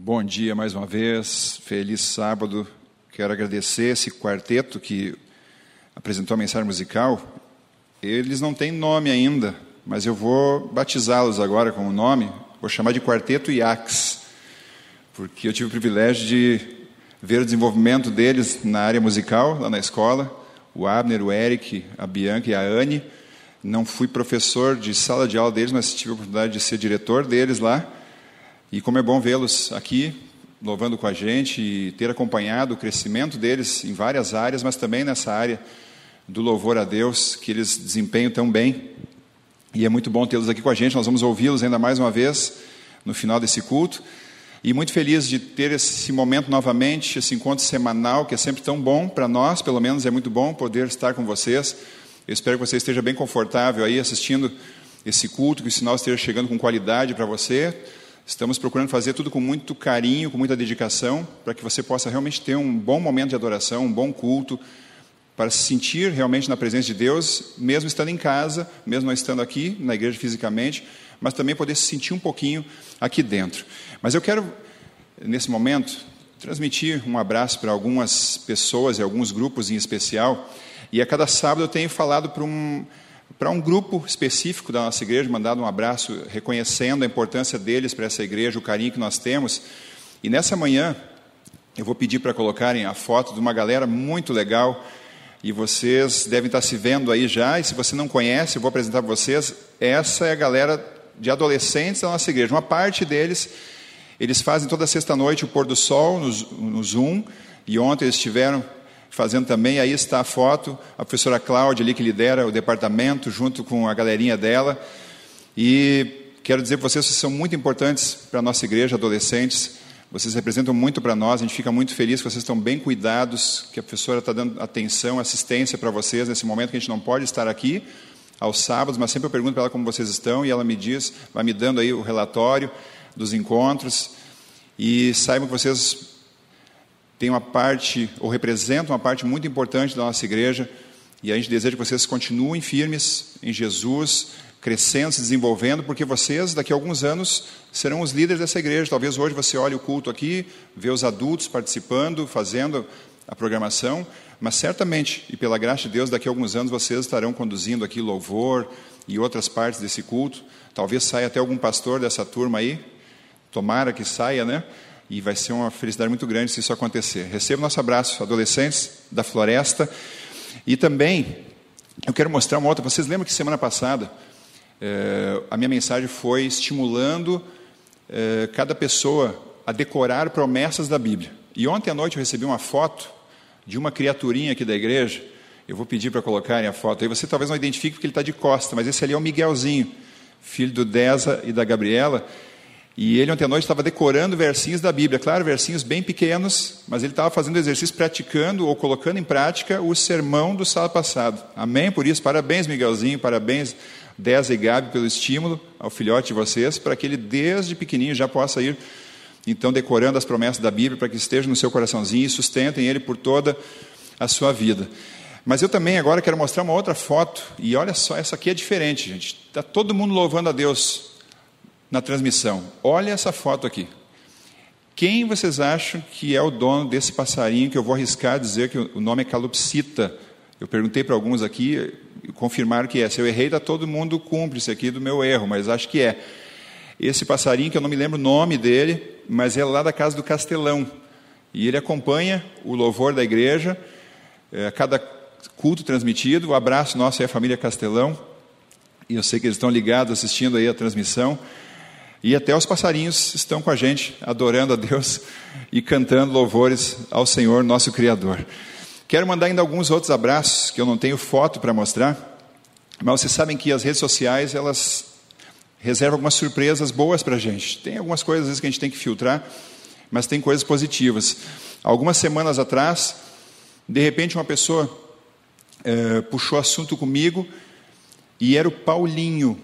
Bom dia mais uma vez, feliz sábado. Quero agradecer esse quarteto que apresentou a mensagem musical. Eles não têm nome ainda, mas eu vou batizá-los agora com o nome. Vou chamar de Quarteto IAX, porque eu tive o privilégio de ver o desenvolvimento deles na área musical, lá na escola. O Abner, o Eric, a Bianca e a Anne. Não fui professor de sala de aula deles, mas tive a oportunidade de ser diretor deles lá. E como é bom vê-los aqui, louvando com a gente e ter acompanhado o crescimento deles em várias áreas, mas também nessa área do louvor a Deus, que eles desempenham tão bem. E é muito bom tê-los aqui com a gente, nós vamos ouvi-los ainda mais uma vez no final desse culto. E muito feliz de ter esse momento novamente, esse encontro semanal, que é sempre tão bom para nós, pelo menos é muito bom poder estar com vocês. Eu espero que você esteja bem confortável aí assistindo esse culto, que o sinal esteja chegando com qualidade para você. Estamos procurando fazer tudo com muito carinho, com muita dedicação, para que você possa realmente ter um bom momento de adoração, um bom culto, para se sentir realmente na presença de Deus, mesmo estando em casa, mesmo não estando aqui na igreja fisicamente, mas também poder se sentir um pouquinho aqui dentro. Mas eu quero, nesse momento, transmitir um abraço para algumas pessoas e alguns grupos em especial. E a cada sábado eu tenho falado para um para um grupo específico da nossa igreja, mandado um abraço reconhecendo a importância deles para essa igreja, o carinho que nós temos. E nessa manhã, eu vou pedir para colocarem a foto de uma galera muito legal, e vocês devem estar se vendo aí já, e se você não conhece, eu vou apresentar para vocês, essa é a galera de adolescentes da nossa igreja. Uma parte deles, eles fazem toda sexta-noite o pôr do sol no, no Zoom, e ontem eles estiveram fazendo também. Aí está a foto, a professora Cláudia ali que lidera o departamento, junto com a galerinha dela. E quero dizer para vocês que são muito importantes para a nossa igreja, adolescentes. Vocês representam muito para nós, a gente fica muito feliz que vocês estão bem cuidados, que a professora está dando atenção, assistência para vocês nesse momento que a gente não pode estar aqui aos sábados, mas sempre eu pergunto para ela como vocês estão e ela me diz, vai me dando aí o relatório dos encontros. E saibam que vocês tem uma parte, ou representa uma parte muito importante da nossa igreja, e a gente deseja que vocês continuem firmes em Jesus, crescendo, se desenvolvendo, porque vocês, daqui a alguns anos, serão os líderes dessa igreja. Talvez hoje você olhe o culto aqui, vê os adultos participando, fazendo a programação, mas certamente, e pela graça de Deus, daqui a alguns anos vocês estarão conduzindo aqui louvor e outras partes desse culto. Talvez saia até algum pastor dessa turma aí, tomara que saia, né? E vai ser uma felicidade muito grande se isso acontecer. Receba nosso abraço, adolescentes da floresta. E também, eu quero mostrar uma outra. Vocês lembram que semana passada eh, a minha mensagem foi estimulando eh, cada pessoa a decorar promessas da Bíblia. E ontem à noite eu recebi uma foto de uma criaturinha aqui da igreja. Eu vou pedir para colocarem a foto aí. Você talvez não identifique porque ele está de costa, mas esse ali é o Miguelzinho, filho do Deza e da Gabriela. E ele ontem à noite estava decorando versinhos da Bíblia, claro, versinhos bem pequenos, mas ele estava fazendo exercício, praticando ou colocando em prática o sermão do sábado passado. Amém? Por isso, parabéns, Miguelzinho, parabéns, Deza e Gabi, pelo estímulo ao filhote de vocês, para que ele desde pequenininho já possa ir, então, decorando as promessas da Bíblia, para que esteja no seu coraçãozinho e sustentem ele por toda a sua vida. Mas eu também agora quero mostrar uma outra foto, e olha só, essa aqui é diferente, gente. Está todo mundo louvando a Deus na transmissão. Olha essa foto aqui. Quem vocês acham que é o dono desse passarinho que eu vou arriscar dizer que o nome é calopsita? Eu perguntei para alguns aqui, confirmaram que é. Se eu errei, está todo mundo cúmplice aqui do meu erro, mas acho que é. Esse passarinho, que eu não me lembro o nome dele, mas é lá da casa do Castelão. E ele acompanha o louvor da igreja, é, cada culto transmitido. O abraço nosso é a família Castelão. E eu sei que eles estão ligados assistindo aí a transmissão. E até os passarinhos estão com a gente, adorando a Deus e cantando louvores ao Senhor, nosso Criador. Quero mandar ainda alguns outros abraços, que eu não tenho foto para mostrar, mas vocês sabem que as redes sociais, elas reservam algumas surpresas boas para a gente. Tem algumas coisas, às vezes, que a gente tem que filtrar, mas tem coisas positivas. Algumas semanas atrás, de repente, uma pessoa é, puxou assunto comigo e era o Paulinho.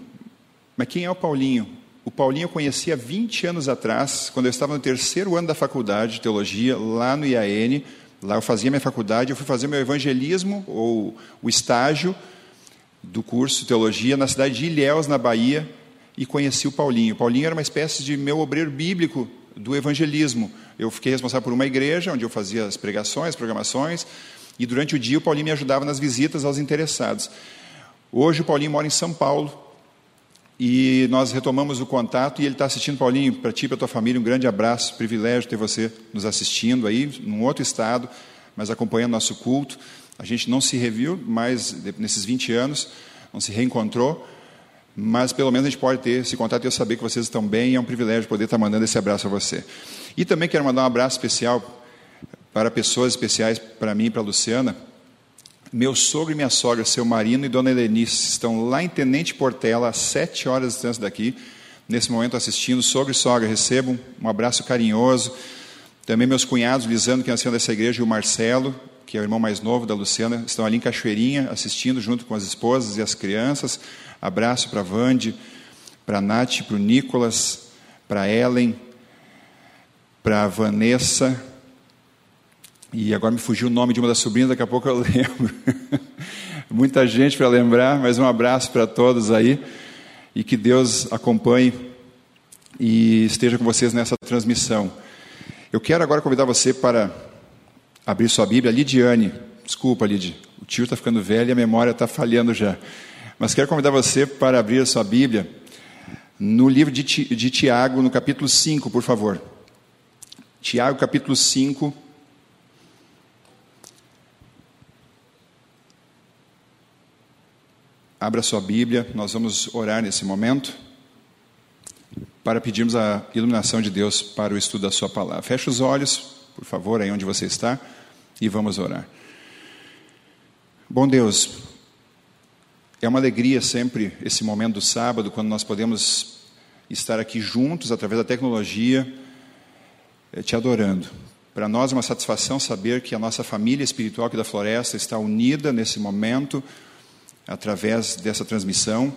Mas quem é o Paulinho? O Paulinho eu conheci há 20 anos atrás, quando eu estava no terceiro ano da faculdade de teologia, lá no IAN. Lá eu fazia minha faculdade, eu fui fazer meu evangelismo, ou o estágio do curso de teologia, na cidade de Ilhéus, na Bahia, e conheci o Paulinho. O Paulinho era uma espécie de meu obreiro bíblico do evangelismo. Eu fiquei responsável por uma igreja, onde eu fazia as pregações, programações, e durante o dia o Paulinho me ajudava nas visitas aos interessados. Hoje o Paulinho mora em São Paulo, e nós retomamos o contato e ele está assistindo, Paulinho, para ti e para tua família, um grande abraço, privilégio ter você nos assistindo aí, num outro estado, mas acompanhando nosso culto. A gente não se reviu mais nesses 20 anos, não se reencontrou, mas pelo menos a gente pode ter esse contato e eu saber que vocês estão bem é um privilégio poder estar mandando esse abraço a você. E também quero mandar um abraço especial para pessoas especiais, para mim e para a Luciana. Meu sogro e minha sogra, seu Marino e dona Helenice, estão lá em Tenente Portela, a sete horas de distância daqui, nesse momento assistindo. Sogro e sogra, recebam um abraço carinhoso. Também meus cunhados, Lisandro, que nasceu dessa igreja, e o Marcelo, que é o irmão mais novo da Luciana, estão ali em Cachoeirinha, assistindo junto com as esposas e as crianças. Abraço para a Vande, para a Nath, para o Nicolas, para a Ellen, para a Vanessa. E agora me fugiu o nome de uma das sobrinhas, daqui a pouco eu lembro. Muita gente para lembrar, mas um abraço para todos aí. E que Deus acompanhe e esteja com vocês nessa transmissão. Eu quero agora convidar você para abrir sua Bíblia. Lidiane, desculpa, Lid, o tio está ficando velho e a memória está falhando já. Mas quero convidar você para abrir a sua Bíblia no livro de, Tiago, no capítulo 5, por favor. Tiago, capítulo 5. Abra sua Bíblia, nós vamos orar nesse momento para pedirmos a iluminação de Deus para o estudo da Sua palavra. Feche os olhos, por favor, aí onde você está, e vamos orar. Bom Deus, é uma alegria sempre esse momento do sábado, quando nós podemos estar aqui juntos através da tecnologia, eh, te adorando. Para nós é uma satisfação saber que a nossa família espiritual aqui da Floresta está unida nesse momento, através dessa transmissão,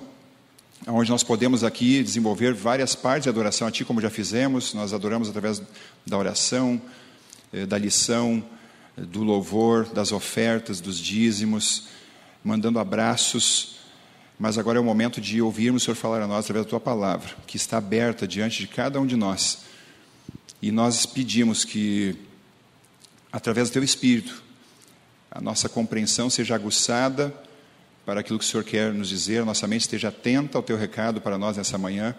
onde nós podemos aqui desenvolver várias partes de adoração a Ti, como já fizemos. Nós adoramos através da oração, eh, da lição, eh, do louvor, das ofertas, dos dízimos, mandando abraços mas agora é o momento de ouvirmos o Senhor falar a nós através da tua palavra, que está aberta diante de cada um de nós. E nós pedimos que, através do teu espírito, a nossa compreensão seja aguçada para aquilo que o Senhor quer nos dizer, nossa mente esteja atenta ao teu recado para nós nessa manhã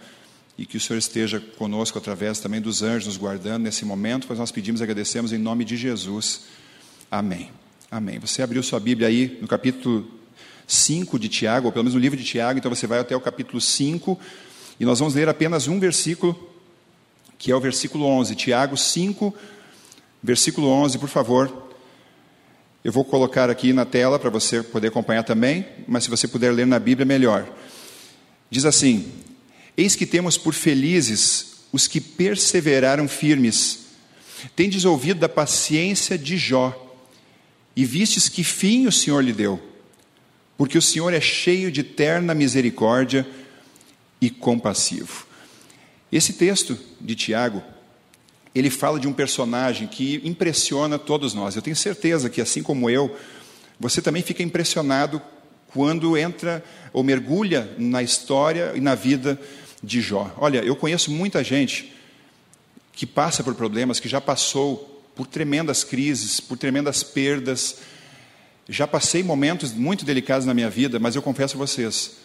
e que o Senhor esteja conosco através também dos anjos nos guardando nesse momento, pois nós pedimos e agradecemos em nome de Jesus. Amém. Amém. Você abriu sua Bíblia aí no capítulo 5 de Tiago, ou pelo menos no livro de Tiago, então você vai até o capítulo 5, e nós vamos ler apenas um versículo, que é o versículo 11. Tiago 5, versículo 11, por favor. Eu vou colocar aqui na tela para você poder acompanhar também, mas se você puder ler na Bíblia, melhor. Diz assim: Eis que temos por felizes os que perseveraram firmes. Tendes ouvido da paciência de Jó, e vistes que fim o Senhor lhe deu porque o Senhor é cheio de terna misericórdia e compassivo. Esse texto de Tiago, ele fala de um personagem que impressiona todos nós. Eu tenho certeza que, assim como eu, você também fica impressionado quando entra ou mergulha na história e na vida de Jó. Olha, eu conheço muita gente que passa por problemas, que já passou por tremendas crises, por tremendas perdas, já passei momentos muito delicados na minha vida, mas eu confesso a vocês,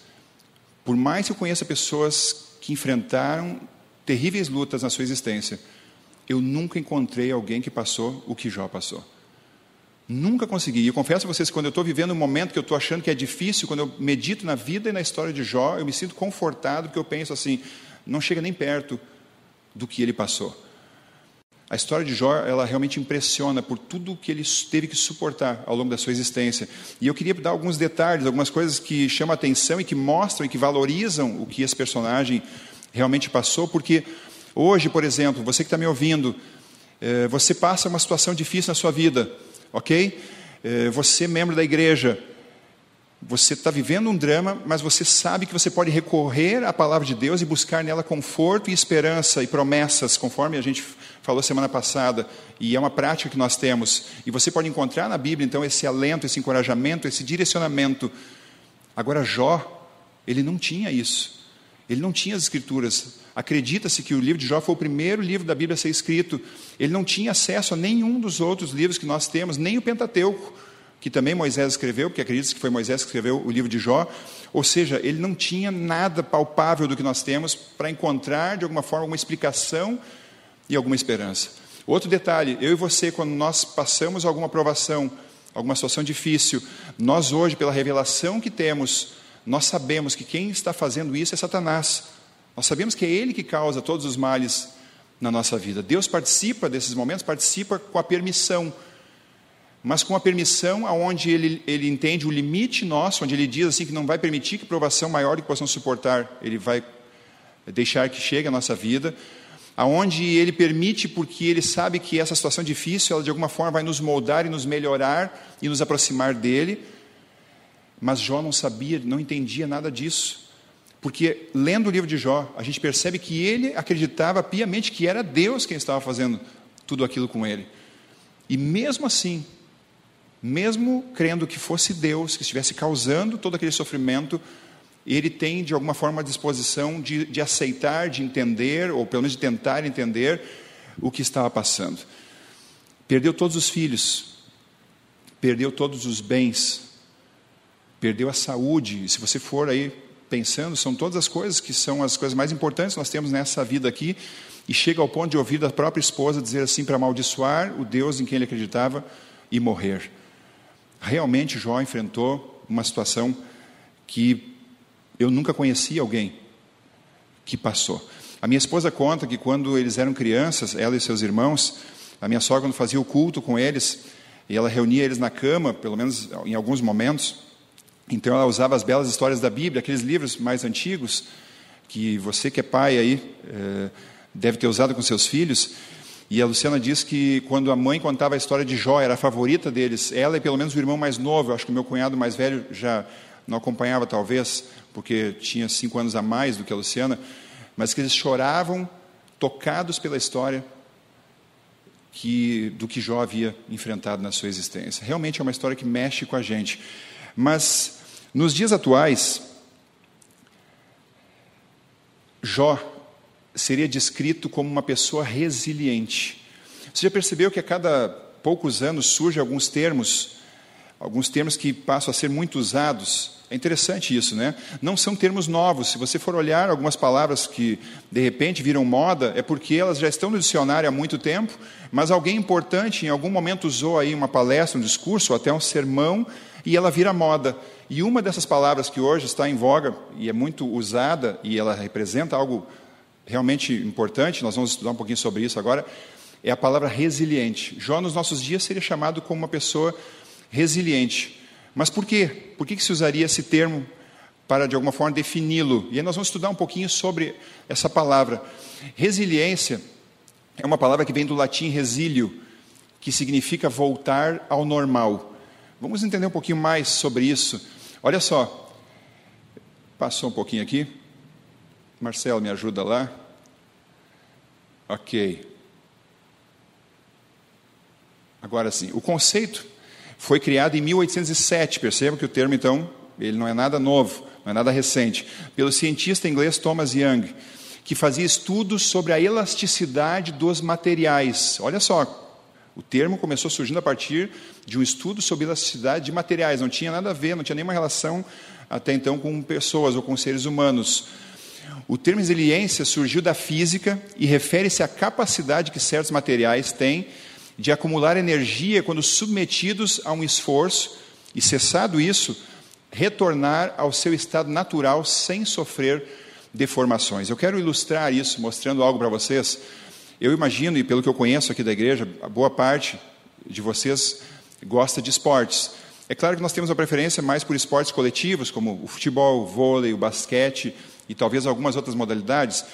por mais que eu conheça pessoas que enfrentaram terríveis lutas na sua existência, eu nunca encontrei alguém que passou o que Jó passou. Nunca consegui. E eu confesso a vocês, quando eu estou vivendo um momento que eu estou achando que é difícil, quando eu medito na vida e na história de Jó, eu me sinto confortado, porque eu penso assim, não chega nem perto do que ele passou. A história de Jó, ela realmente impressiona por tudo que ele teve que suportar ao longo da sua existência. E eu queria dar alguns detalhes, algumas coisas que chamam a atenção e que mostram e que valorizam o que esse personagem realmente passou, porque hoje, por exemplo, você que está me ouvindo, eh, você passa uma situação difícil na sua vida, ok? Eh, você, membro da igreja, você está vivendo um drama, mas você sabe que você pode recorrer à palavra de Deus e buscar nela conforto e esperança e promessas, conforme a gente falou semana passada, e é uma prática que nós temos. E você pode encontrar na Bíblia, então, esse alento, esse encorajamento, esse direcionamento. Agora, Jó, ele não tinha isso. Ele não tinha as escrituras. Acredita-se que o livro de Jó foi o primeiro livro da Bíblia a ser escrito. Ele não tinha acesso a nenhum dos outros livros que nós temos, nem o Pentateuco, que também Moisés escreveu, porque acredita-se que foi Moisés que escreveu o livro de Jó. Ou seja, ele não tinha nada palpável do que nós temos para encontrar, de alguma forma, uma explicação e alguma esperança. Outro detalhe: eu e você, quando nós passamos alguma provação, alguma situação difícil, nós hoje, pela revelação que temos, nós sabemos que quem está fazendo isso é Satanás. Nós sabemos que é ele que causa todos os males na nossa vida. Deus participa desses momentos, participa com a permissão, mas com a permissão aonde ele, ele entende o limite nosso, onde ele diz assim que não vai permitir que provação maior do que possamos suportar, ele vai deixar que chegue à nossa vida, aonde ele permite porque ele sabe que essa situação difícil, ela de alguma forma vai nos moldar e nos melhorar e nos aproximar dele, mas Jó não sabia, não entendia nada disso. Porque lendo o livro de Jó, a gente percebe que ele acreditava piamente que era Deus quem estava fazendo tudo aquilo com ele. E mesmo assim, mesmo crendo que fosse Deus que estivesse causando todo aquele sofrimento, ele tem de alguma forma a disposição de, de aceitar, de entender, ou pelo menos de tentar entender o que estava passando. Perdeu todos os filhos, perdeu todos os bens, perdeu a saúde. Se você for aí pensando, são todas as coisas que são as coisas mais importantes que nós temos nessa vida aqui, e chega ao ponto de ouvir da própria esposa dizer assim para amaldiçoar o Deus em quem ele acreditava e morrer. Realmente Jó enfrentou uma situação que eu nunca conheci alguém que passou. A minha esposa conta que quando eles eram crianças, ela e seus irmãos, a minha sogra quando fazia o culto com eles, e ela reunia eles na cama, pelo menos em alguns momentos, então ela usava as belas histórias da Bíblia, aqueles livros mais antigos, que você que é pai aí é, deve ter usado com seus filhos. E a Luciana diz que quando a mãe contava a história de Jó, era a favorita deles, ela e pelo menos o irmão mais novo, acho que o meu cunhado mais velho já não acompanhava talvez, porque tinha cinco anos a mais do que a Luciana, mas que eles choravam tocados pela história que, do que Jó havia enfrentado na sua existência. Realmente é uma história que mexe com a gente. Mas nos dias atuais, Jó seria descrito como uma pessoa resiliente. Você já percebeu que a cada poucos anos surgem alguns termos, alguns termos que passam a ser muito usados? É interessante isso, né? Não são termos novos. Se você for olhar algumas palavras que de repente viram moda, é porque elas já estão no dicionário há muito tempo, mas alguém importante em algum momento usou aí uma palestra, um discurso, ou até um sermão, e ela vira moda. E uma dessas palavras que hoje está em voga e é muito usada, e ela representa algo realmente importante, nós vamos estudar um pouquinho sobre isso agora, é a palavra resiliente. Jó, nos nossos dias, seria chamado como uma pessoa resiliente. Mas por quê? Por que se usaria esse termo para, de alguma forma, defini-lo? E aí nós vamos estudar um pouquinho sobre essa palavra. Resiliência é uma palavra que vem do latim resílio, que significa voltar ao normal. Vamos entender um pouquinho mais sobre isso. Olha só, passou um pouquinho aqui. Marcelo, me ajuda lá. Ok. Agora sim, o conceito foi criado em 1807. Perceba que o termo, então, ele não é nada novo, não é nada recente. Pelo cientista inglês Thomas Young, que fazia estudos sobre a elasticidade dos materiais. Olha só, o termo começou surgindo a partir de um estudo sobre elasticidade de materiais, não tinha nada a ver, não tinha nenhuma relação até então com pessoas ou com seres humanos. O termo resiliência surgiu da física e refere-se à capacidade que certos materiais têm de acumular energia quando submetidos a um esforço e, cessado isso, retornar ao seu estado natural sem sofrer deformações. Eu quero ilustrar isso mostrando algo para vocês. Eu imagino, e pelo que eu conheço aqui da igreja, a boa parte de vocês gosta de esportes. É claro que nós temos uma preferência mais por esportes coletivos, como o futebol, o vôlei, o basquete e talvez algumas outras modalidades,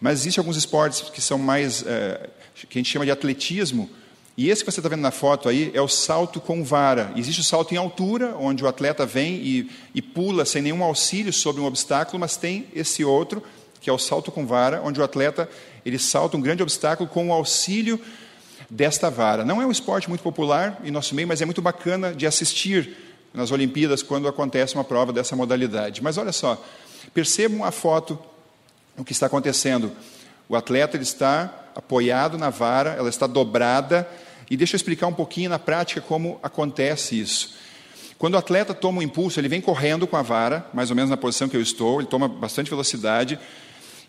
mas existem alguns esportes que são mais, é, que a gente chama de atletismo, e esse que você está vendo na foto aí é o salto com vara. Existe o salto em altura, onde o atleta vem e, e pula sem nenhum auxílio sobre um obstáculo, mas tem esse outro, que é o salto com vara, onde o atleta ele salta um grande obstáculo com o auxílio desta vara. Não é um esporte muito popular em nosso meio, mas é muito bacana de assistir nas Olimpíadas quando acontece uma prova dessa modalidade. Mas olha só, percebam a foto o que está acontecendo? O atleta ele está apoiado na vara, ela está dobrada, e deixa eu explicar um pouquinho na prática como acontece isso. Quando o atleta toma um impulso, ele vem correndo com a vara, mais ou menos na posição que eu estou, ele toma bastante velocidade,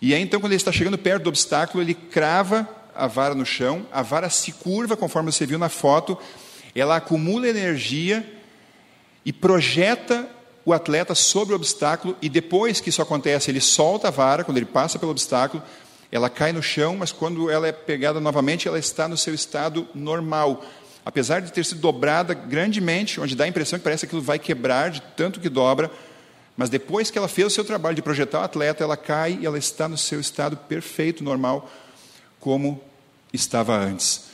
e aí então, quando ele está chegando perto do obstáculo, ele crava a vara no chão, a vara se curva, conforme você viu na foto, ela acumula energia e projeta o atleta sobre o obstáculo, e depois que isso acontece, ele solta a vara, quando ele passa pelo obstáculo, ela cai no chão, mas quando ela é pegada novamente, ela está no seu estado normal. Apesar de ter sido dobrada grandemente, onde dá a impressão que parece que aquilo vai quebrar de tanto que dobra, mas depois que ela fez o seu trabalho de projetar o atleta, ela cai e ela está no seu estado perfeito, normal, como estava antes.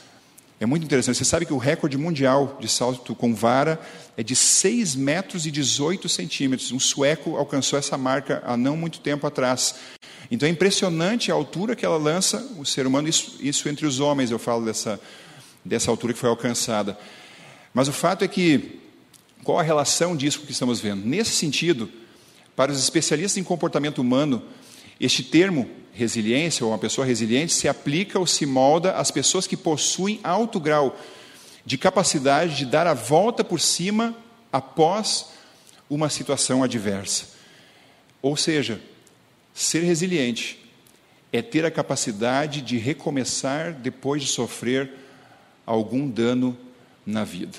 É muito interessante. Você sabe que o recorde mundial de salto com vara é de 6 metros e 18 centímetros. Um sueco alcançou essa marca há não muito tempo atrás. Então é impressionante a altura que ela lança o ser humano, isso, isso entre os homens, eu falo dessa, dessa altura que foi alcançada. Mas o fato é que, qual a relação disso com o que estamos vendo? Nesse sentido, para os especialistas em comportamento humano, este termo resiliência, ou uma pessoa resiliente, se aplica ou se molda às pessoas que possuem alto grau de capacidade de dar a volta por cima após uma situação adversa. Ou seja, ser resiliente é ter a capacidade de recomeçar depois de sofrer algum dano na vida.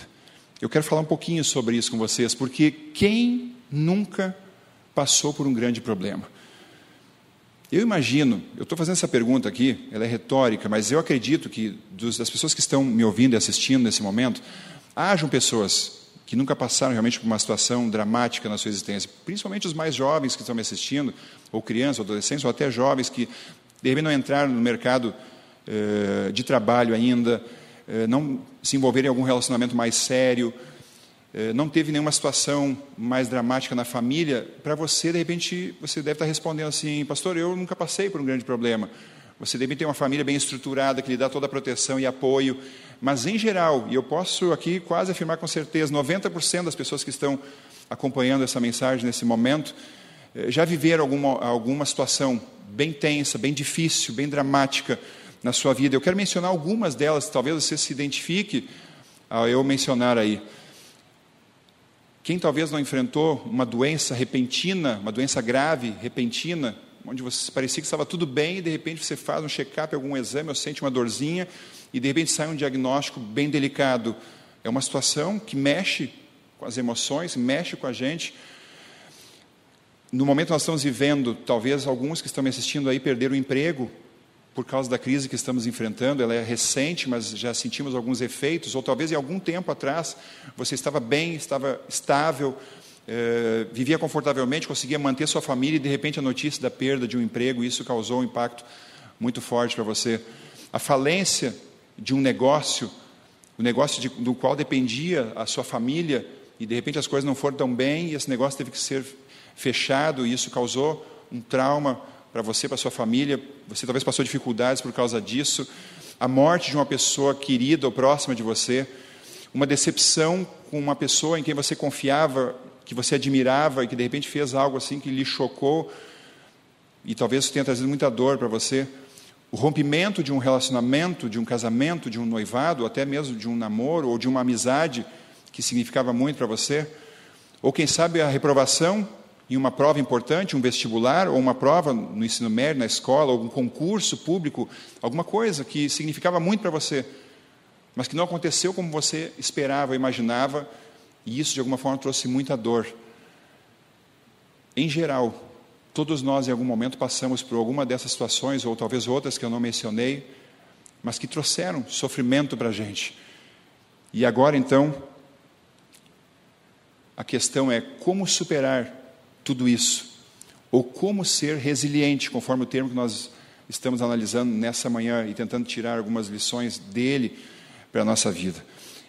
Eu quero falar um pouquinho sobre isso com vocês, porque quem nunca passou por um grande problema? Eu imagino, eu estou fazendo essa pergunta aqui, ela é retórica, mas eu acredito que dos, das pessoas que estão me ouvindo e assistindo nesse momento, hajam pessoas que nunca passaram realmente por uma situação dramática na sua existência, principalmente os mais jovens que estão me assistindo, ou crianças, ou adolescentes, ou até jovens que de repente não entraram no mercado eh, de trabalho ainda, eh, não se envolverem em algum relacionamento mais sério, não teve nenhuma situação mais dramática na família, para você, de repente, você deve estar respondendo assim, pastor, eu nunca passei por um grande problema. Você deve ter uma família bem estruturada, que lhe dá toda a proteção e apoio, mas em geral, e eu posso aqui quase afirmar com certeza, 90% das pessoas que estão acompanhando essa mensagem nesse momento, eh, já viveram alguma, alguma situação bem tensa, bem difícil, bem dramática na sua vida. Eu quero mencionar algumas delas, talvez você se identifique ao eu mencionar aí. Quem talvez não enfrentou uma doença repentina, uma doença grave, repentina, onde você parecia que estava tudo bem e de repente você faz um check-up, algum exame, ou sente uma dorzinha e de repente sai um diagnóstico bem delicado. É uma situação que mexe com as emoções, mexe com a gente. No momento nós estamos vivendo, talvez alguns que estão me assistindo aí perderam o emprego por causa da crise que estamos enfrentando, ela é recente, mas já sentimos alguns efeitos, ou talvez em algum tempo atrás você estava bem, estava estável, eh, vivia confortavelmente, conseguia manter sua família e de repente a notícia da perda de um emprego, isso causou um impacto muito forte para você. A falência de um negócio, o negócio de, do qual dependia a sua família, e de repente as coisas não foram tão bem e esse negócio teve que ser fechado e isso causou um trauma para você, para sua família. Você talvez passou dificuldades por causa disso. A morte de uma pessoa querida ou próxima de você. Uma decepção com uma pessoa em quem você confiava, que você admirava e que de repente fez algo assim que lhe chocou. E talvez isso tenha trazido muita dor para você. O rompimento de um relacionamento, de um casamento, de um noivado, até mesmo de um namoro ou de uma amizade que significava muito para você. Ou quem sabe a reprovação em uma prova importante, um vestibular, ou uma prova no ensino médio, na escola, ou um concurso público, alguma coisa que significava muito para você, mas que não aconteceu como você esperava, imaginava, e isso de alguma forma trouxe muita dor. Em geral, todos nós em algum momento passamos por alguma dessas situações, ou talvez outras que eu não mencionei, mas que trouxeram sofrimento para a gente. E agora então, a questão é como superar tudo isso? Ou como ser resiliente, conforme o termo que nós estamos analisando nessa manhã e tentando tirar algumas lições dele para a nossa vida.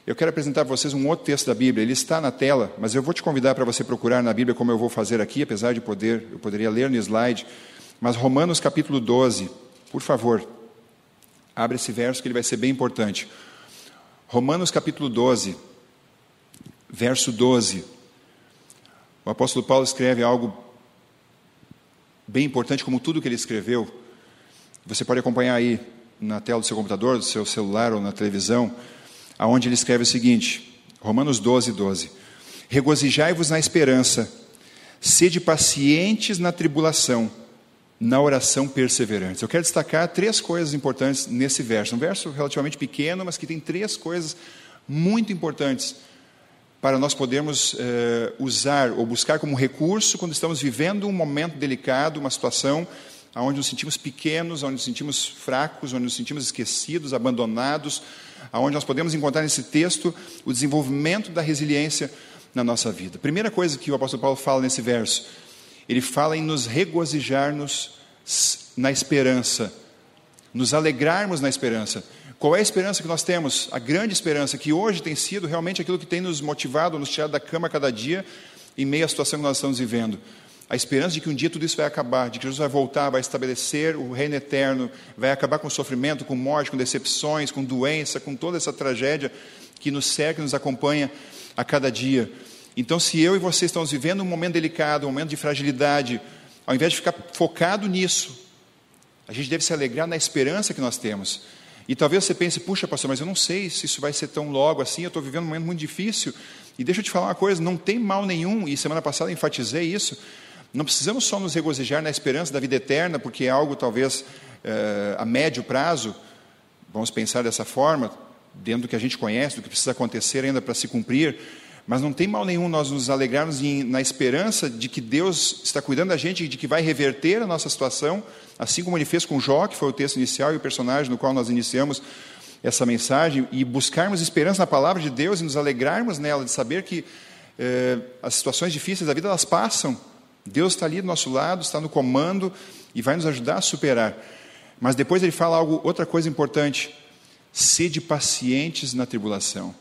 Eu quero apresentar para vocês um outro texto da Bíblia. Ele está na tela, mas eu vou te convidar para você procurar na Bíblia, como eu vou fazer aqui, apesar de poder, eu poderia ler no slide. Mas Romanos capítulo 12, por favor, abre esse verso que ele vai ser bem importante. Romanos capítulo 12, verso 12. O apóstolo Paulo escreve algo bem importante como tudo que ele escreveu. Você pode acompanhar aí na tela do seu computador, do seu celular ou na televisão, aonde ele escreve o seguinte: Romanos 12, 12. Regozijai-vos na esperança, sede pacientes na tribulação, na oração perseverantes. Eu quero destacar três coisas importantes nesse verso. Um verso relativamente pequeno, mas que tem três coisas muito importantes para nós podermos eh, usar ou buscar como recurso quando estamos vivendo um momento delicado, uma situação onde nos sentimos pequenos, onde nos sentimos fracos, onde nos sentimos esquecidos, abandonados, onde nós podemos encontrar nesse texto o desenvolvimento da resiliência na nossa vida. Primeira coisa que o apóstolo Paulo fala nesse verso, ele fala em nos regozijarmos na esperança, nos alegrarmos na esperança. Qual é a esperança que nós temos? A grande esperança, que hoje tem sido realmente aquilo que tem nos motivado, nos tirado da cama cada dia, em meio à situação que nós estamos vivendo. A esperança de que um dia tudo isso vai acabar, de que Jesus vai voltar, vai estabelecer o reino eterno, vai acabar com sofrimento, com morte, com decepções, com doença, com toda essa tragédia que nos cerca, nos acompanha a cada dia. Então, se eu e você estamos vivendo um momento delicado, um momento de fragilidade, ao invés de ficar focado nisso, a gente deve se alegrar na esperança que nós temos. E talvez você pense, puxa, pastor, mas eu não sei se isso vai ser tão logo assim, eu estou vivendo um momento muito difícil. E deixa eu te falar uma coisa: não tem mal nenhum, e semana passada enfatizei isso. Não precisamos só nos regozijar na esperança da vida eterna, porque é algo talvez é, a médio prazo, vamos pensar dessa forma, dentro do que a gente conhece, do que precisa acontecer ainda para se cumprir. Mas não tem mal nenhum nós nos alegrarmos em, na esperança de que Deus está cuidando da gente e de que vai reverter a nossa situação, assim como ele fez com Jó, que foi o texto inicial e o personagem no qual nós iniciamos essa mensagem, e buscarmos esperança na palavra de Deus e nos alegrarmos nela, de saber que eh, as situações difíceis da vida elas passam. Deus está ali do nosso lado, está no comando e vai nos ajudar a superar. Mas depois ele fala algo, outra coisa importante: sede pacientes na tribulação.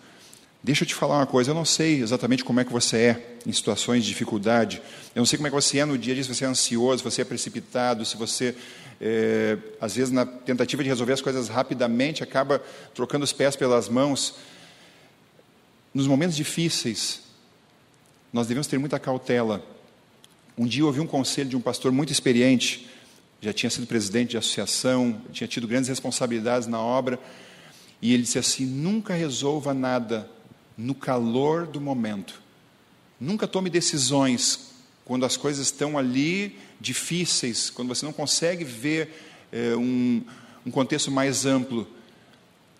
Deixa eu te falar uma coisa, eu não sei exatamente como é que você é em situações de dificuldade, eu não sei como é que você é no dia a dia, se você é ansioso, se você é precipitado, se você, é, às vezes, na tentativa de resolver as coisas rapidamente, acaba trocando os pés pelas mãos. Nos momentos difíceis, nós devemos ter muita cautela. Um dia eu ouvi um conselho de um pastor muito experiente, já tinha sido presidente de associação, tinha tido grandes responsabilidades na obra, e ele disse assim: nunca resolva nada no calor do momento. Nunca tome decisões quando as coisas estão ali difíceis, quando você não consegue ver é, um, um contexto mais amplo.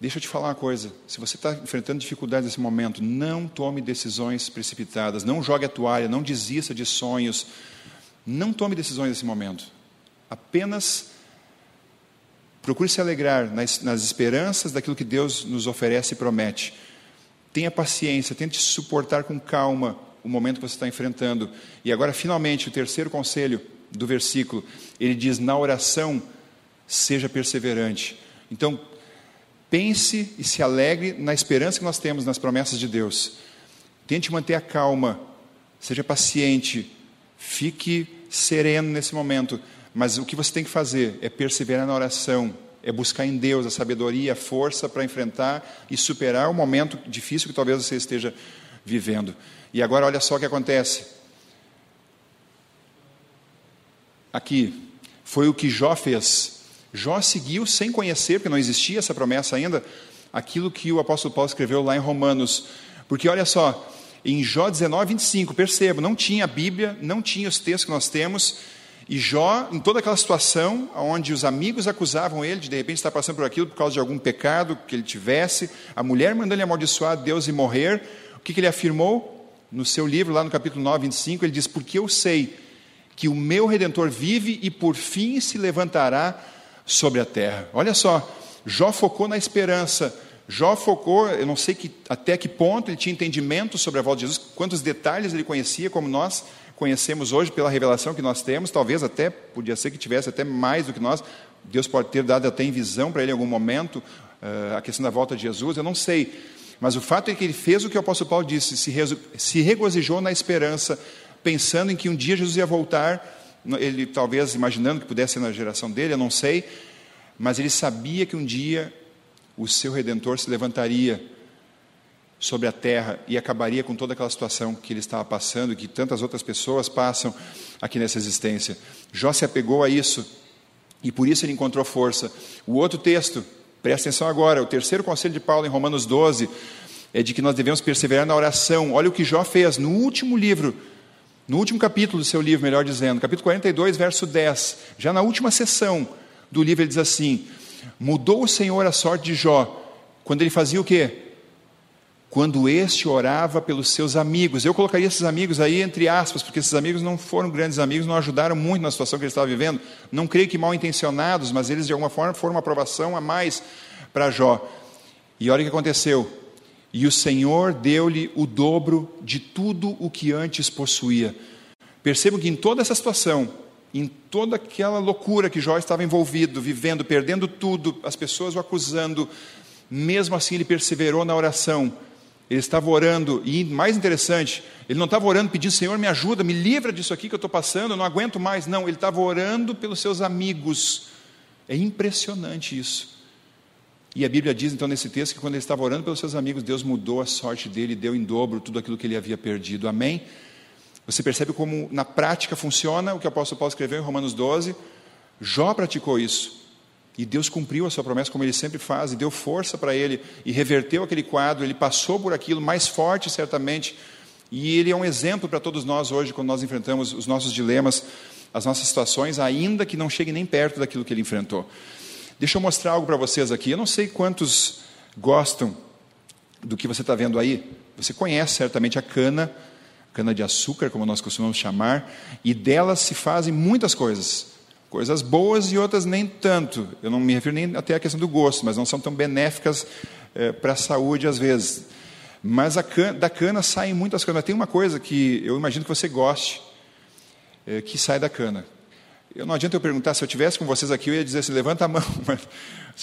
Deixa eu te falar uma coisa: se você está enfrentando dificuldades nesse momento, não tome decisões precipitadas, não jogue a toalha, não desista de sonhos, não tome decisões nesse momento. Apenas procure se alegrar nas, nas esperanças daquilo que Deus nos oferece e promete. Tenha paciência, tente suportar com calma o momento que você está enfrentando. E agora, finalmente, o terceiro conselho do versículo, ele diz: na oração, seja perseverante. Então, pense e se alegre na esperança que nós temos nas promessas de Deus. Tente manter a calma, seja paciente, fique sereno nesse momento. Mas o que você tem que fazer é perseverar na oração, é buscar em Deus a sabedoria, a força para enfrentar e superar o momento difícil que talvez você esteja vivendo. E agora olha só o que acontece. Aqui foi o que Jó fez. Jó seguiu sem conhecer, porque não existia essa promessa ainda, aquilo que o apóstolo Paulo escreveu lá em Romanos. Porque olha só, em Jó 19, 25, perceba, não tinha a Bíblia, não tinha os textos que nós temos, e Jó, em toda aquela situação, onde os amigos acusavam ele de de repente estar passando por aquilo por causa de algum pecado que ele tivesse, a mulher mandando ele amaldiçoar Deus e morrer, o que, que ele afirmou? No seu livro, lá no capítulo 9, 25, ele diz: Porque eu sei que o meu redentor vive e por fim se levantará sobre a terra. Olha só, Jó focou na esperança. Jó focou, eu não sei que, até que ponto ele tinha entendimento sobre a volta de Jesus, quantos detalhes ele conhecia, como nós conhecemos hoje pela revelação que nós temos, talvez até, podia ser que tivesse até mais do que nós, Deus pode ter dado até em visão para ele em algum momento uh, a questão da volta de Jesus, eu não sei. Mas o fato é que ele fez o que o apóstolo Paulo disse, se, se regozijou na esperança, pensando em que um dia Jesus ia voltar, ele talvez imaginando que pudesse ser na geração dele, eu não sei, mas ele sabia que um dia o seu redentor se levantaria sobre a terra e acabaria com toda aquela situação que ele estava passando, que tantas outras pessoas passam aqui nessa existência. Jó se apegou a isso e por isso ele encontrou força. O outro texto, presta atenção agora, o terceiro conselho de Paulo em Romanos 12 é de que nós devemos perseverar na oração. Olha o que Jó fez no último livro, no último capítulo do seu livro, melhor dizendo, capítulo 42, verso 10, já na última sessão do livro ele diz assim: Mudou o Senhor a sorte de Jó quando ele fazia o quê? Quando este orava pelos seus amigos. Eu colocaria esses amigos aí entre aspas, porque esses amigos não foram grandes amigos, não ajudaram muito na situação que ele estava vivendo. Não creio que mal intencionados, mas eles de alguma forma foram uma aprovação a mais para Jó. E olha o que aconteceu. E o Senhor deu-lhe o dobro de tudo o que antes possuía. Percebo que em toda essa situação, em toda aquela loucura que Jó estava envolvido, vivendo, perdendo tudo, as pessoas o acusando, mesmo assim ele perseverou na oração ele estava orando, e mais interessante, ele não estava orando pedindo, Senhor, me ajuda, me livra disso aqui que eu estou passando, eu não aguento mais. Não, ele estava orando pelos seus amigos. É impressionante isso. E a Bíblia diz então nesse texto que quando ele estava orando pelos seus amigos, Deus mudou a sorte dele, deu em dobro tudo aquilo que ele havia perdido. Amém? Você percebe como na prática funciona o que o apóstolo Paulo escreveu em Romanos 12? Jó praticou isso. E Deus cumpriu a sua promessa, como Ele sempre faz, e deu força para ele, e reverteu aquele quadro. Ele passou por aquilo mais forte, certamente. E ele é um exemplo para todos nós hoje, quando nós enfrentamos os nossos dilemas, as nossas situações, ainda que não chegue nem perto daquilo que ele enfrentou. Deixa eu mostrar algo para vocês aqui. Eu não sei quantos gostam do que você está vendo aí. Você conhece certamente a cana, cana de açúcar, como nós costumamos chamar, e dela se fazem muitas coisas coisas boas e outras nem tanto. Eu não me refiro nem até à questão do gosto, mas não são tão benéficas é, para a saúde às vezes. Mas da cana saem muitas coisas. Mas tem uma coisa que eu imagino que você goste, é, que sai da cana. Eu não adianta eu perguntar, se eu tivesse com vocês aqui, eu ia dizer assim, levanta a mão, mas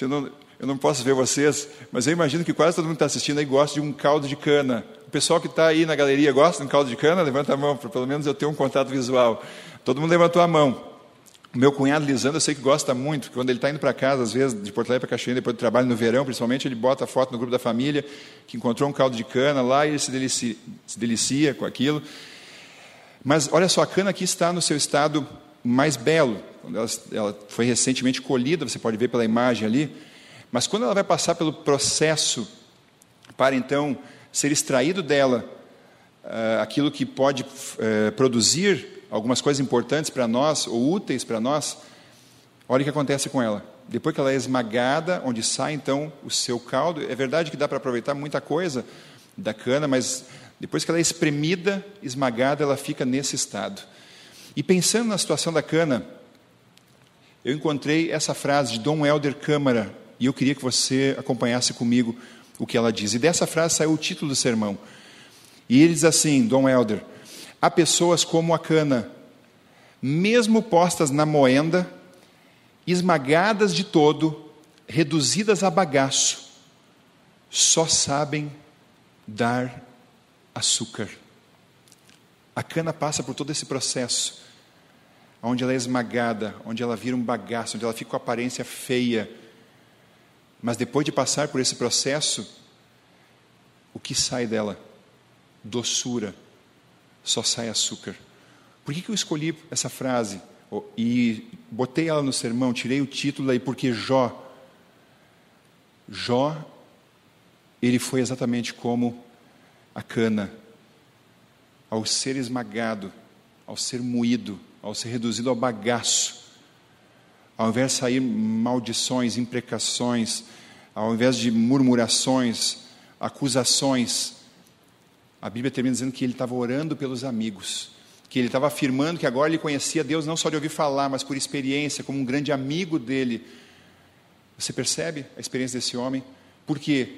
não, eu não posso ver vocês, mas eu imagino que quase todo mundo está assistindo aí gosta de um caldo de cana. O pessoal que está aí na galeria gosta de um caldo de cana? Levanta a mão, para pelo menos eu ter um contato visual. Todo mundo levantou a mão. Meu cunhado Lisandro, eu sei que gosta muito, quando ele está indo para casa, às vezes, de Porto Alegre para Cachoeira, depois do trabalho, no verão, principalmente, ele bota a foto no grupo da família, que encontrou um caldo de cana lá e ele se delicia, se delicia com aquilo. Mas olha só, a cana aqui está no seu estado mais belo. Ela, ela foi recentemente colhida, você pode ver pela imagem ali. Mas quando ela vai passar pelo processo para então ser extraído dela uh, aquilo que pode uh, produzir algumas coisas importantes para nós, ou úteis para nós, olha o que acontece com ela. Depois que ela é esmagada, onde sai então o seu caldo, é verdade que dá para aproveitar muita coisa da cana, mas depois que ela é espremida, esmagada, ela fica nesse estado. E pensando na situação da cana, eu encontrei essa frase de Dom Helder Câmara, e eu queria que você acompanhasse comigo o que ela diz. E dessa frase saiu o título do sermão. E ele diz assim, Dom Helder, Há pessoas como a cana, mesmo postas na moenda, esmagadas de todo, reduzidas a bagaço, só sabem dar açúcar. A cana passa por todo esse processo, onde ela é esmagada, onde ela vira um bagaço, onde ela fica com aparência feia. Mas depois de passar por esse processo, o que sai dela? Doçura só sai açúcar. Por que, que eu escolhi essa frase? E botei ela no sermão, tirei o título aí, porque Jó, Jó, ele foi exatamente como a cana, ao ser esmagado, ao ser moído, ao ser reduzido ao bagaço, ao invés de sair maldições, imprecações, ao invés de murmurações, acusações, a Bíblia termina dizendo que ele estava orando pelos amigos, que ele estava afirmando que agora ele conhecia Deus não só de ouvir falar, mas por experiência, como um grande amigo dele. Você percebe a experiência desse homem? Por quê?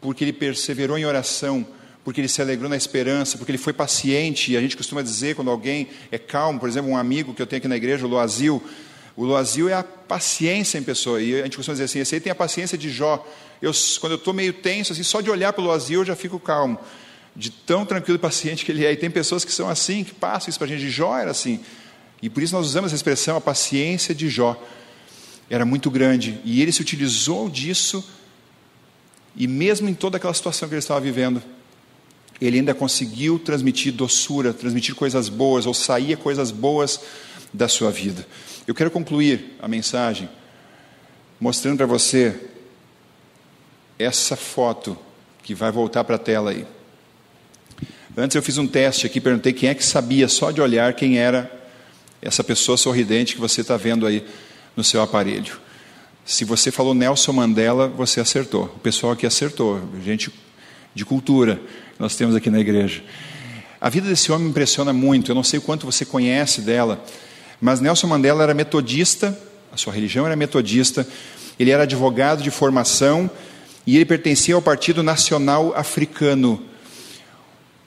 Porque ele perseverou em oração, porque ele se alegrou na esperança, porque ele foi paciente. E a gente costuma dizer quando alguém é calmo, por exemplo, um amigo que eu tenho aqui na igreja, o Loazil. O Loazil é a paciência em pessoa. E a gente costuma dizer assim: esse aí tem a paciência de Jó. Eu, quando eu estou meio tenso, assim, só de olhar para o Loazil eu já fico calmo de tão tranquilo e paciente que ele é. E tem pessoas que são assim, que passam isso para a gente. Jó era assim. E por isso nós usamos essa expressão, a paciência de Jó. Era muito grande. E ele se utilizou disso, e mesmo em toda aquela situação que ele estava vivendo, ele ainda conseguiu transmitir doçura, transmitir coisas boas, ou sair coisas boas da sua vida. Eu quero concluir a mensagem mostrando para você essa foto que vai voltar para a tela aí. Antes eu fiz um teste aqui, perguntei quem é que sabia só de olhar quem era essa pessoa sorridente que você está vendo aí no seu aparelho. Se você falou Nelson Mandela, você acertou. O pessoal aqui acertou, gente de cultura que nós temos aqui na igreja. A vida desse homem me impressiona muito. Eu não sei o quanto você conhece dela, mas Nelson Mandela era metodista, a sua religião era metodista, ele era advogado de formação e ele pertencia ao Partido Nacional Africano.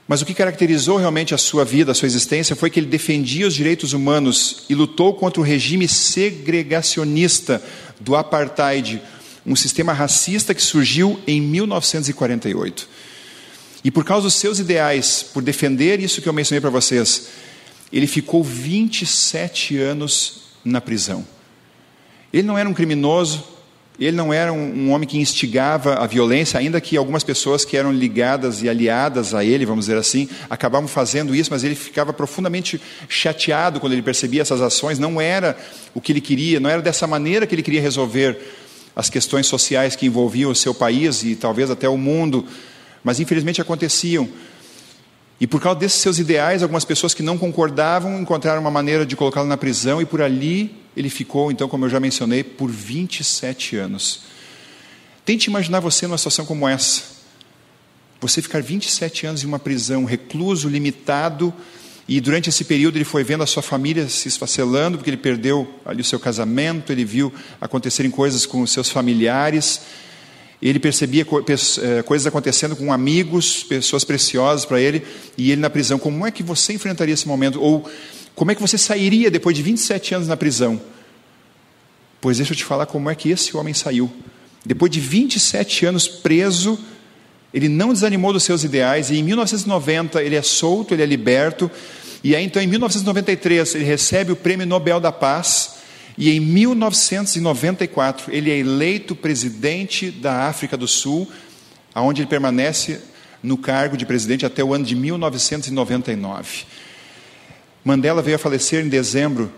Mas o que caracterizou realmente a sua vida, a sua existência, foi que ele defendia os direitos humanos e lutou contra o regime segregacionista do apartheid, um sistema racista que surgiu em 1948. E por causa dos seus ideais, por defender isso que eu mencionei para vocês, ele ficou 27 anos na prisão. Ele não era um criminoso, ele não era um, um, homem que instigava a violência, ainda que algumas pessoas que eram ligadas e aliadas a ele, vamos dizer assim, acabavam fazendo isso, mas ele ficava profundamente chateado quando ele percebia essas ações. Não era o que ele queria, não era dessa maneira que ele queria resolver as questões sociais que envolviam o seu país e talvez até o mundo, mas infelizmente aconteciam. E por causa desses seus ideais, algumas pessoas que não concordavam encontraram uma maneira de colocá-lo na prisão e por ali ele ficou, então, como eu já mencionei, por 27 anos. Tente imaginar você numa situação como essa. Você ficar 27 anos em uma prisão, recluso, limitado, e durante esse período ele foi vendo a sua família se esfacelando, porque ele perdeu ali o seu casamento, ele viu acontecerem coisas com os seus familiares, ele percebia eh, coisas acontecendo com amigos, pessoas preciosas para ele, e ele na prisão. Como é que você enfrentaria esse momento? Ou como é que você sairia depois de 27 anos na prisão? Pois deixa eu te falar como é que esse homem saiu. Depois de 27 anos preso, ele não desanimou dos seus ideais, e em 1990 ele é solto, ele é liberto, e aí então em 1993 ele recebe o Prêmio Nobel da Paz e em 1994, ele é eleito presidente da África do Sul, aonde ele permanece no cargo de presidente até o ano de 1999. Mandela veio a falecer em dezembro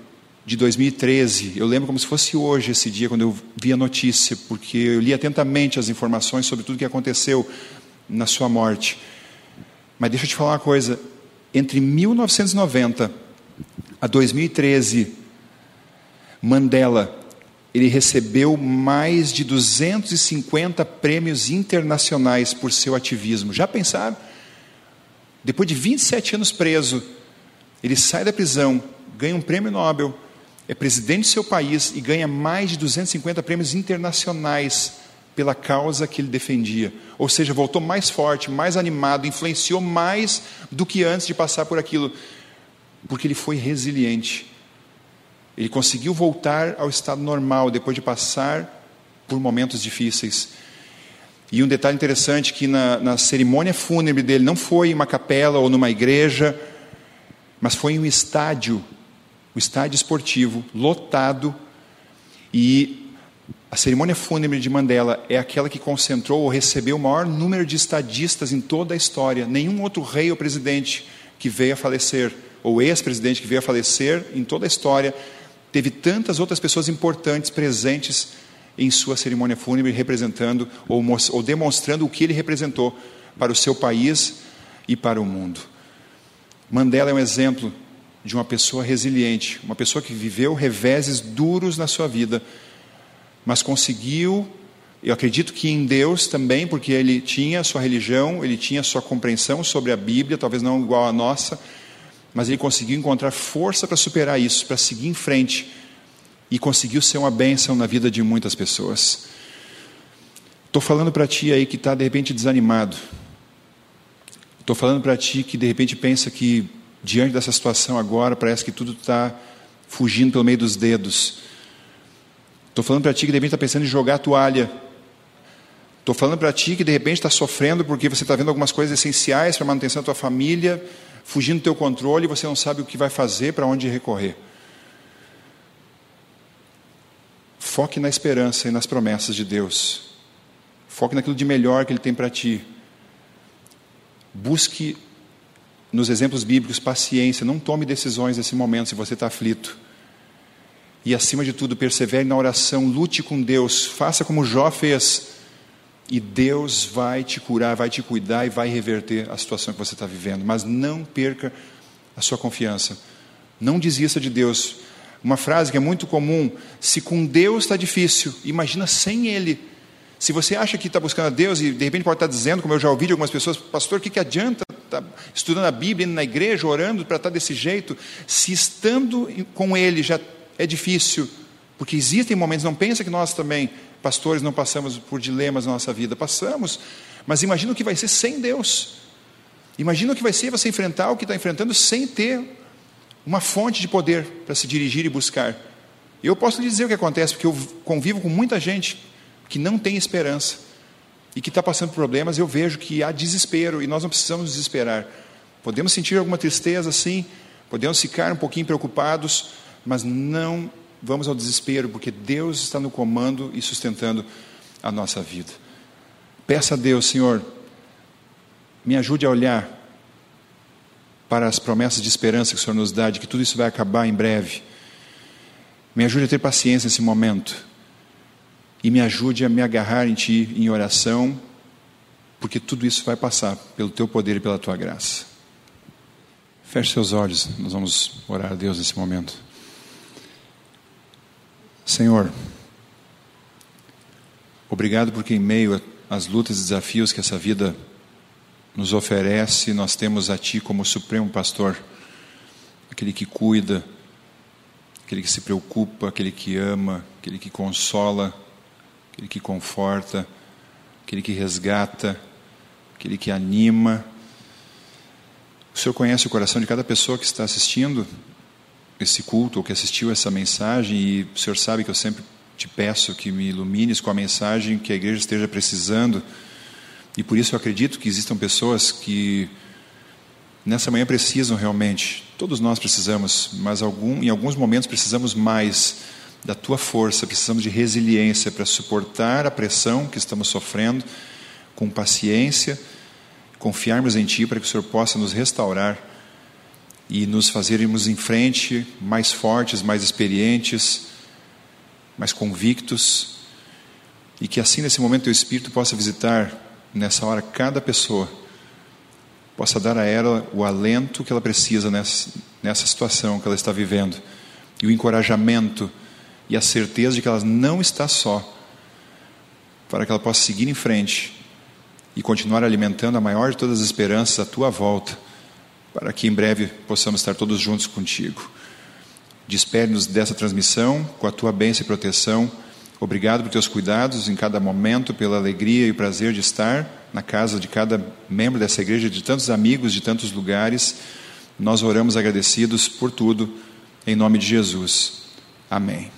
de 2013. Eu lembro como se fosse hoje esse dia, quando eu vi a notícia, porque eu li atentamente as informações sobre tudo o que aconteceu na sua morte. Mas deixa eu te falar uma coisa: entre 1990 a 2013, Mandela, ele recebeu mais de 250 prêmios internacionais por seu ativismo. Já pensaram? Depois de 27 anos preso, ele sai da prisão, ganha um prêmio Nobel, é presidente do seu país e ganha mais de 250 prêmios internacionais pela causa que ele defendia. Ou seja, voltou mais forte, mais animado, influenciou mais do que antes de passar por aquilo, porque ele foi resiliente. Ele conseguiu voltar ao estado normal depois de passar por momentos difíceis. E um detalhe interessante que na, na cerimônia fúnebre dele não foi em uma capela ou numa igreja, mas foi um estádio, um estádio esportivo lotado. E a cerimônia fúnebre de Mandela é aquela que concentrou ou recebeu o maior número de estadistas em toda a história. Nenhum outro rei ou presidente que veio a falecer, ou ex-presidente que veio a falecer em toda a história, teve tantas outras pessoas importantes presentes em sua cerimônia fúnebre, representando ou, ou demonstrando o que ele representou para o seu país e para o mundo. Mandela é um exemplo de uma pessoa resiliente, uma pessoa que viveu reveses duros na sua vida, mas conseguiu, eu acredito que em Deus também, porque ele tinha sua religião, ele tinha sua compreensão sobre a Bíblia, talvez não igual à nossa, mas ele conseguiu encontrar força para superar isso, para seguir em frente e conseguiu ser uma bênção na vida de muitas pessoas. Estou falando para ti aí que está de repente desanimado. Estou falando para ti que de repente pensa que diante dessa situação agora parece que tudo está fugindo pelo meio dos dedos. Estou falando para ti que de repente está pensando em jogar a toalha. Estou falando para ti que de repente está sofrendo porque você está vendo algumas coisas essenciais para a manutenção da tua família fugindo do teu controle e você não sabe o que vai fazer, para onde recorrer. Foque na esperança e nas promessas de Deus. Foque naquilo de melhor que Ele tem para ti. Busque nos exemplos bíblicos paciência, não tome decisões nesse momento se você está aflito. E acima de tudo, persevere na oração, lute com Deus, faça como Jó fez. E Deus vai te curar, vai te cuidar e vai reverter a situação que você está vivendo. Mas não perca a sua confiança. Não desista de Deus. Uma frase que é muito comum: se com Deus está difícil, imagina sem Ele. Se você acha que está buscando a Deus e de repente pode estar dizendo, como eu já ouvi de algumas pessoas, pastor, o que, que adianta estar tá estudando a Bíblia, indo na igreja, orando para estar desse jeito, se estando com Ele já é difícil, porque existem momentos, não pensa que nós também, pastores, não passamos por dilemas na nossa vida, passamos, mas imagina o que vai ser sem Deus. Imagina o que vai ser você enfrentar o que está enfrentando sem ter uma fonte de poder para se dirigir e buscar. Eu posso lhe dizer o que acontece, porque eu convivo com muita gente que não tem esperança e que está passando por problemas, eu vejo que há desespero e nós não precisamos desesperar. Podemos sentir alguma tristeza, sim, podemos ficar um pouquinho preocupados, mas não vamos ao desespero, porque Deus está no comando e sustentando a nossa vida. Peça a Deus, Senhor, me ajude a olhar para as promessas de esperança que o Senhor nos dá, de que tudo isso vai acabar em breve. Me ajude a ter paciência nesse momento e me ajude a me agarrar em Ti em oração, porque tudo isso vai passar pelo Teu poder e pela Tua graça. Feche seus olhos, nós vamos orar a Deus nesse momento. Senhor, obrigado porque em meio às lutas e desafios que essa vida nos oferece, nós temos a Ti como Supremo Pastor, aquele que cuida, aquele que se preocupa, aquele que ama, aquele que consola aquele que conforta, aquele que resgata, aquele que anima. O Senhor conhece o coração de cada pessoa que está assistindo esse culto ou que assistiu essa mensagem e o Senhor sabe que eu sempre te peço que me ilumines com a mensagem que a igreja esteja precisando. E por isso eu acredito que existam pessoas que nessa manhã precisam realmente. Todos nós precisamos, mas algum, em alguns momentos precisamos mais da tua força, precisamos de resiliência para suportar a pressão que estamos sofrendo, com paciência, confiarmos em Ti para que o Senhor possa nos restaurar e nos fazermos em frente mais fortes, mais experientes, mais convictos, e que assim nesse momento o Espírito possa visitar nessa hora cada pessoa, possa dar a ela o alento que ela precisa nessa, nessa situação que ela está vivendo e o encorajamento e a certeza de que ela não está só, para que ela possa seguir em frente e continuar alimentando a maior de todas as esperanças à tua volta, para que em breve possamos estar todos juntos contigo. Despede-nos dessa transmissão com a tua bênção e proteção. Obrigado por teus cuidados em cada momento, pela alegria e prazer de estar na casa de cada membro dessa igreja, de tantos amigos, de tantos lugares. Nós oramos agradecidos por tudo, em nome de Jesus. Amém.